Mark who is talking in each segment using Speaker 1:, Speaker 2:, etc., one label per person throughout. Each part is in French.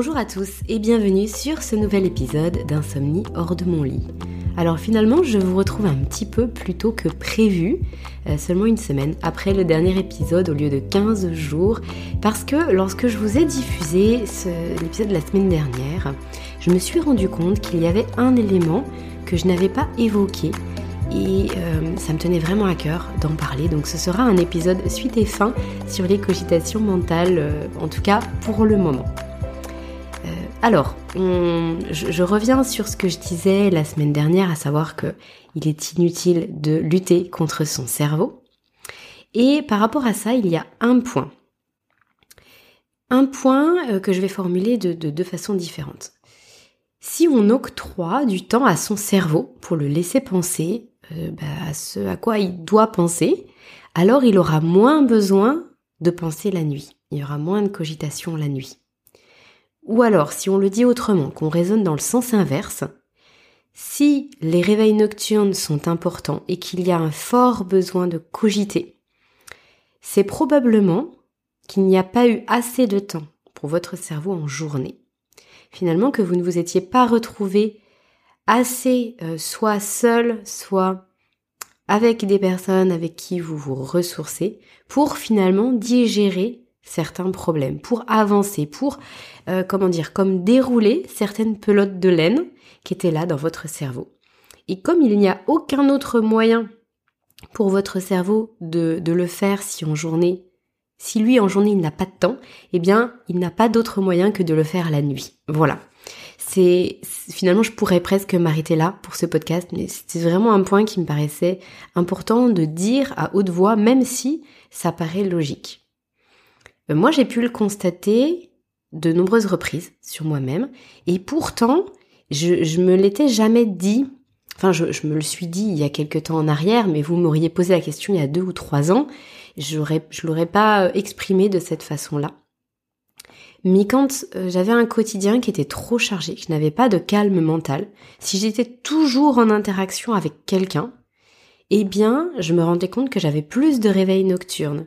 Speaker 1: Bonjour à tous et bienvenue sur ce nouvel épisode d'Insomnie hors de mon lit. Alors finalement, je vous retrouve un petit peu plus tôt que prévu, euh, seulement une semaine après le dernier épisode au lieu de 15 jours, parce que lorsque je vous ai diffusé l'épisode de la semaine dernière, je me suis rendu compte qu'il y avait un élément que je n'avais pas évoqué et euh, ça me tenait vraiment à cœur d'en parler. Donc ce sera un épisode suite et fin sur les cogitations mentales, euh, en tout cas pour le moment. Alors, je, reviens sur ce que je disais la semaine dernière, à savoir que il est inutile de lutter contre son cerveau. Et par rapport à ça, il y a un point. Un point euh, que je vais formuler de, deux façons différentes. Si on octroie du temps à son cerveau pour le laisser penser euh, bah, à ce à quoi il doit penser, alors il aura moins besoin de penser la nuit. Il y aura moins de cogitation la nuit. Ou alors, si on le dit autrement, qu'on raisonne dans le sens inverse, si les réveils nocturnes sont importants et qu'il y a un fort besoin de cogiter, c'est probablement qu'il n'y a pas eu assez de temps pour votre cerveau en journée. Finalement, que vous ne vous étiez pas retrouvé assez, euh, soit seul, soit avec des personnes avec qui vous vous ressourcez, pour finalement digérer certains problèmes, pour avancer, pour, euh, comment dire, comme dérouler certaines pelotes de laine qui étaient là dans votre cerveau. Et comme il n'y a aucun autre moyen pour votre cerveau de, le faire si en journée, si lui en journée il n'a pas de temps, eh bien il n'a pas d'autre moyen que de le faire la nuit. Voilà. C'est finalement je pourrais presque m'arrêter là pour ce podcast, mais c'est vraiment un point qui me paraissait important de dire à haute voix, même si ça paraît logique. Euh, moi, j'ai pu le constater de nombreuses reprises sur moi-même, et pourtant, je, je me l'étais jamais dit. Enfin, je, me le suis dit il y a quelque temps en arrière, mais vous m'auriez posé la question il y a deux ou trois ans, j'aurais, je l'aurais pas euh, exprimé de cette façon-là. Mais quand euh, j'avais un quotidien qui était trop chargé, que je n'avais pas de calme mental, si j'étais toujours en interaction avec quelqu'un, eh bien, je me rendais compte que j'avais plus de réveils nocturnes.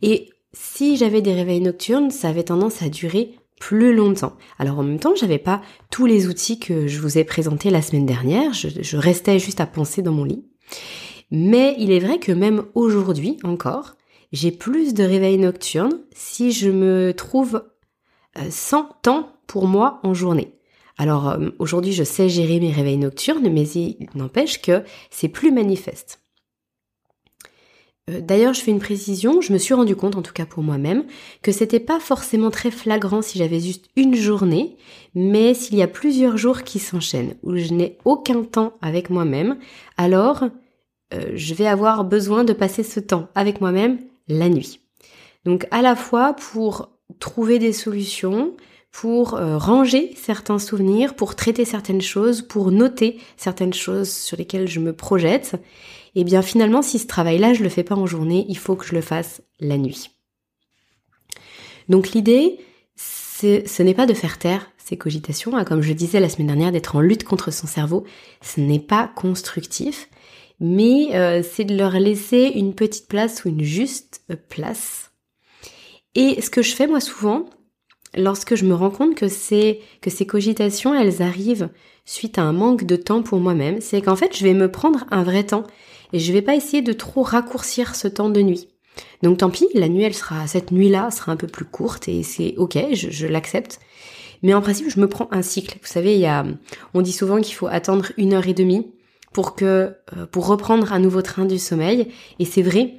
Speaker 1: Et si j'avais des réveils nocturnes, ça avait tendance à durer plus longtemps. Alors en même temps, j'avais pas tous les outils que je vous ai présentés la semaine dernière, je, restais juste à penser dans mon lit. Mais il est vrai que même aujourd'hui encore, j'ai plus de réveils nocturnes si je me trouve euh, sans temps pour moi en journée. Alors euh, aujourd'hui, je sais gérer mes réveils nocturnes, mais il n'empêche que c'est plus manifeste. Euh, d'ailleurs, je fais une précision, je me suis rendu compte, en tout cas pour moi-même, que c'était pas forcément très flagrant si j'avais juste une journée, mais s'il y a plusieurs jours qui s'enchaînent, où je n'ai aucun temps avec moi-même, alors euh, je vais avoir besoin de passer ce temps avec moi-même la nuit. Donc à la fois pour trouver des solutions, pour euh, ranger certains souvenirs, pour traiter certaines choses, pour noter certaines choses sur lesquelles je me projette, et eh bien finalement si ce travail-là je le fais pas en journée, il faut que je le fasse la nuit. Donc l'idée, ce n'est pas de faire taire ces cogitations, hein, comme je disais la semaine dernière, d'être en lutte contre son cerveau, ce n'est pas constructif, mais euh, c'est de leur laisser une petite place ou une juste place. Et ce que je fais moi souvent, lorsque je me rends compte que ces cogitations, elles arrivent suite à un manque de temps pour moi-même, c'est qu'en fait, je vais me prendre un vrai temps et je vais pas essayer de trop raccourcir ce temps de nuit. Donc tant pis, la nuit, elle sera, cette nuit-là sera un peu plus courte et c'est ok, je, l'accepte. Mais en principe, je me prends un cycle. Vous savez, il y a, on dit souvent qu'il faut attendre une heure et demie pour que, euh, pour reprendre un nouveau train du sommeil. Et c'est vrai,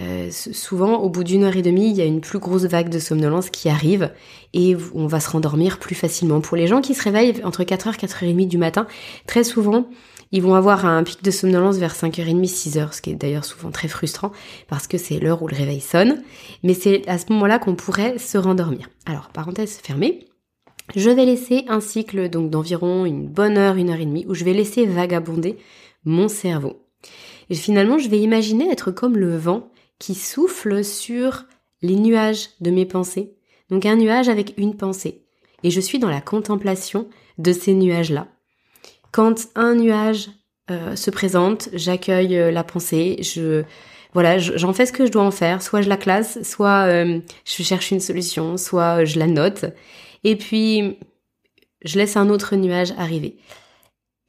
Speaker 1: euh, souvent, au bout d'une heure et demie, il y a une plus grosse vague de somnolence qui arrive et on va se rendormir plus facilement. Pour les gens qui se réveillent entre 4h, 4h30 du matin, très souvent, ils vont avoir un pic de somnolence vers 5h30, 6h, ce qui est d'ailleurs souvent très frustrant parce que c'est l'heure où le réveil sonne. Mais c'est à ce moment-là qu'on pourrait se rendormir. Alors, parenthèse fermée. Je vais laisser un cycle donc d'environ une bonne heure, une heure et demie où je vais laisser vagabonder mon cerveau. Et finalement, je vais imaginer être comme le vent qui souffle sur les nuages de mes pensées. Donc un nuage avec une pensée. Et je suis dans la contemplation de ces nuages-là. Quand un nuage euh, se présente, j'accueille euh, la pensée, je voilà, j'en fais ce que je dois en faire. Soit je la classe, soit euh, je cherche une solution, soit je la note. et puis je laisse un autre nuage arriver.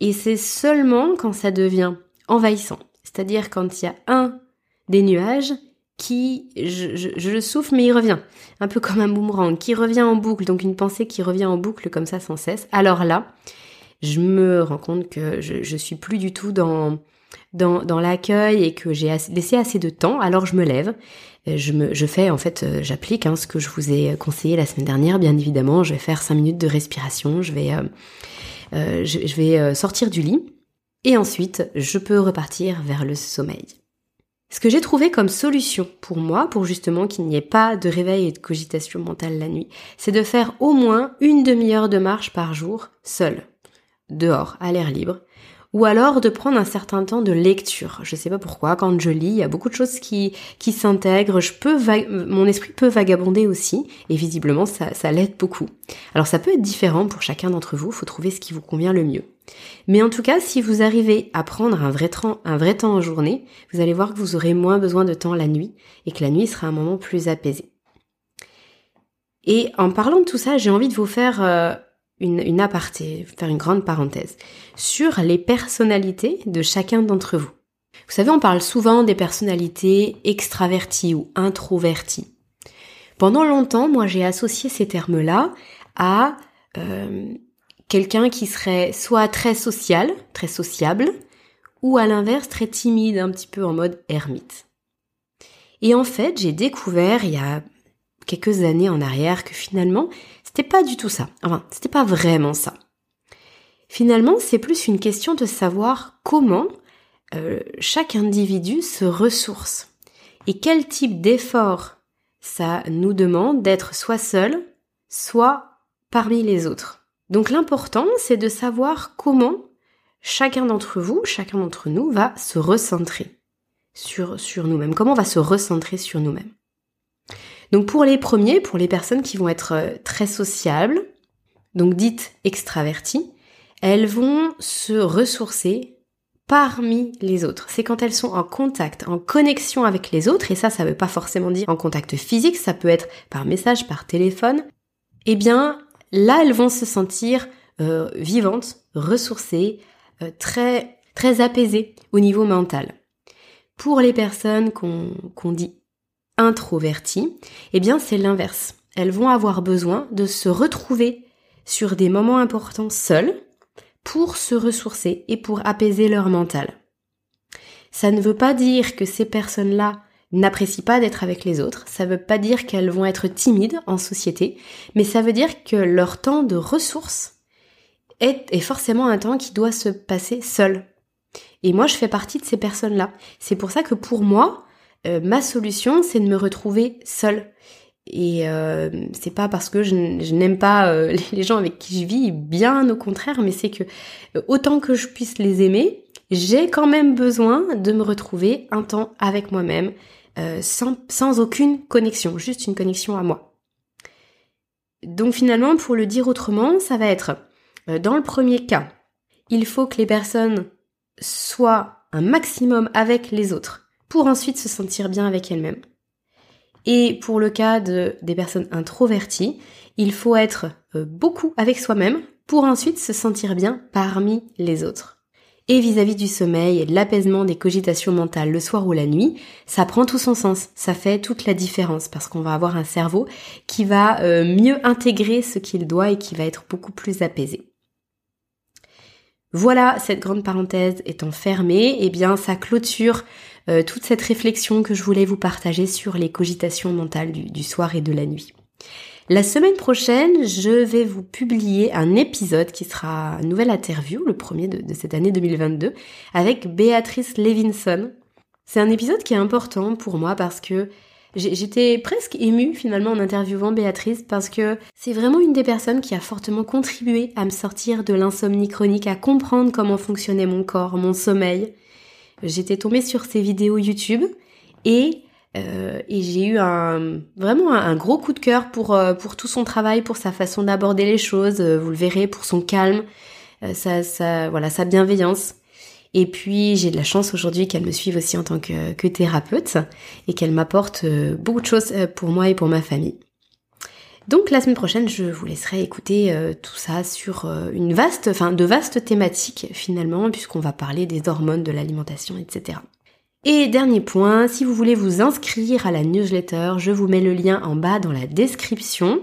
Speaker 1: Et c'est seulement quand ça devient envahissant, c'est-à-dire quand il y a un des nuages qui, je, je, le souffle mais il revient, un peu comme un boomerang, qui revient en boucle, donc une pensée qui revient en boucle comme ça sans cesse. Alors là, je me rends compte que je, je suis plus du tout dans dans, l'accueil et que j'ai laissé assez de temps, alors je me lève, euh, je, me, je fais en fait, euh, j'applique hein, ce que je vous ai conseillé la semaine dernière, bien évidemment, je vais faire 5 minutes de respiration, je vais, euh, je, vais sortir du lit et ensuite je peux repartir vers le sommeil. Ce que j'ai trouvé comme solution pour moi, pour justement qu'il n'y ait pas de réveil et de cogitation mentale la nuit, c'est de faire au moins une demi-heure de marche par jour, seul, dehors, à l'air libre, ou alors de prendre un certain temps de lecture. Je sais pas pourquoi, quand je lis, il y a beaucoup de choses qui, qui s'intègrent, je peux mon esprit peut vagabonder aussi, et visiblement ça, ça l'aide beaucoup. Alors ça peut être différent pour chacun d'entre vous, faut trouver ce qui vous convient le mieux. Mais en tout cas, si vous arrivez à prendre un vrai, temps, un vrai temps en journée, vous allez voir que vous aurez moins besoin de temps la nuit, et que la nuit sera un moment plus apaisé. Et en parlant de tout ça, j'ai envie de vous faire euh, une, une aparté, faire une grande parenthèse, sur les personnalités de chacun d'entre vous. Vous savez, on parle souvent des personnalités extraverties ou introverties. Pendant longtemps, moi, j'ai associé ces termes-là à euh, quelqu'un qui serait soit très social, très sociable, ou à l'inverse très timide, un petit peu en mode ermite. Et en fait, j'ai découvert il y a quelques années en arrière que finalement, c'était pas du tout ça. Enfin, c'était pas vraiment ça. Finalement, c'est plus une question de savoir comment euh, chaque individu se ressource et quel type d'effort ça nous demande d'être soit seul, soit parmi les autres. Donc l'important, c'est de savoir comment chacun d'entre vous, chacun d'entre nous va se recentrer sur, sur nous-mêmes, comment on va se recentrer sur nous-mêmes. Donc pour les premiers, pour les personnes qui vont être euh, très sociables, donc dites extraverties, elles vont se ressourcer parmi les autres. C'est quand elles sont en contact, en connexion avec les autres, et ça, ça veut pas forcément dire en contact physique, ça peut être par message, par téléphone. Eh bien, là, elles vont se sentir euh, vivantes, ressourcées, euh, très très apaisées au niveau mental. Pour les personnes qu'on dit introverties, eh bien c'est l'inverse. Elles vont avoir besoin de se retrouver sur des moments importants seules pour se ressourcer et pour apaiser leur mental. Ça ne veut pas dire que ces personnes-là n'apprécient pas d'être avec les autres, ça ne veut pas dire qu'elles vont être timides en société, mais ça veut dire que leur temps de ressources est, est forcément un temps qui doit se passer seul. Et moi, je fais partie de ces personnes-là. C'est pour ça que pour moi, euh, ma solution, c'est de me retrouver seule. Et euh, c'est pas parce que je, n'aime pas euh, les gens avec qui je vis, bien au contraire, mais c'est que autant que je puisse les aimer, j'ai quand même besoin de me retrouver un temps avec moi-même, sans, sans aucune connexion, juste une connexion à moi. Donc finalement, pour le dire autrement, ça va être, dans le premier cas, il faut que les personnes soient un maximum avec les autres pour ensuite se sentir bien avec elle-même. Et pour le cas de, des personnes introverties, il faut être euh, beaucoup avec soi-même pour ensuite se sentir bien parmi les autres. Et vis-à-vis du sommeil et de l'apaisement des cogitations mentales le soir ou la nuit, ça prend tout son sens, ça fait toute la différence parce qu'on va avoir un cerveau qui va euh, mieux intégrer ce qu'il doit et qui va être beaucoup plus apaisé. Voilà, cette grande parenthèse étant fermée, eh bien ça clôture euh, toute cette réflexion que je voulais vous partager sur les cogitations mentales du, soir et de la nuit. La semaine prochaine, je vais vous publier un épisode qui sera une nouvelle interview, le premier de, de cette année 2022, avec Béatrice Levinson. C'est un épisode qui est important pour moi parce que J'étais presque émue finalement en interviewant Béatrice parce que c'est vraiment une des personnes qui a fortement contribué à me sortir de l'insomnie chronique, à comprendre comment fonctionnait mon corps, mon sommeil. J'étais tombée sur ses vidéos YouTube et, euh, et j'ai eu un, vraiment un, gros coup de cœur pour, euh, pour tout son travail, pour sa façon d'aborder les choses, euh, vous le verrez, pour son calme, sa, sa, voilà, sa bienveillance. Et puis j'ai de la chance aujourd'hui qu'elle me suive aussi en tant que, thérapeute et qu'elle m'apporte euh, beaucoup de choses euh, pour moi et pour ma famille. Donc la semaine prochaine, je vous laisserai écouter euh, tout ça sur euh, une vaste, enfin de vastes thématiques finalement, puisqu'on va parler des hormones, de l'alimentation, etc. Et dernier point, si vous voulez vous inscrire à la newsletter, je vous mets le lien en bas dans la description.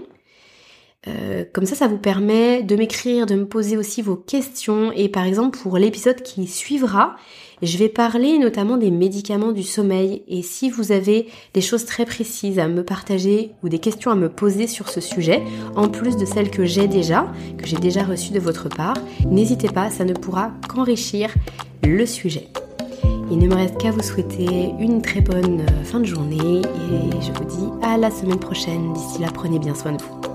Speaker 1: Euh, comme ça, ça vous permet de m'écrire, de me poser aussi vos questions. Et par exemple, pour l'épisode qui suivra, je vais parler notamment des médicaments du sommeil. Et si vous avez des choses très précises à me partager ou des questions à me poser sur ce sujet, en plus de celles que j'ai déjà, que j'ai déjà reçues de votre part, n'hésitez pas, ça ne pourra qu'enrichir le sujet. Il ne me reste qu'à vous souhaiter une très bonne euh, fin de journée et je vous dis à la semaine prochaine. D'ici là, prenez bien soin de vous.